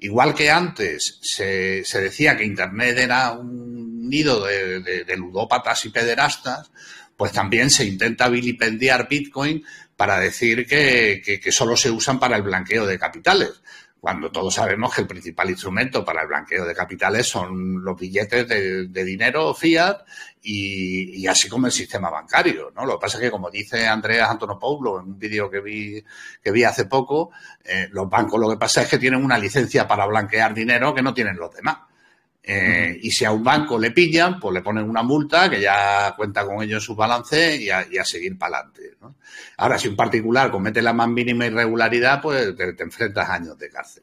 igual que antes se, se, decía que Internet era un nido de, ludópatas y pederastas, pues también se intenta vilipendiar Bitcoin para decir que, que solo se usan para el blanqueo de capitales cuando todos sabemos que el principal instrumento para el blanqueo de capitales son los billetes de, dinero fiat y, así como el sistema bancario, ¿no? Lo que pasa es que, como dice Andreas Antonopoulos en un vídeo que vi, que vi hace poco, eh, los bancos lo que pasa es que tienen una licencia para blanquear dinero que no tienen los demás. Eh, y si a un banco le pillan, pues le ponen una multa que ya cuenta con ello en su balance y a, seguir para adelante. Ahora, si un particular comete la más mínima irregularidad, pues te, te enfrentas a años de cárcel.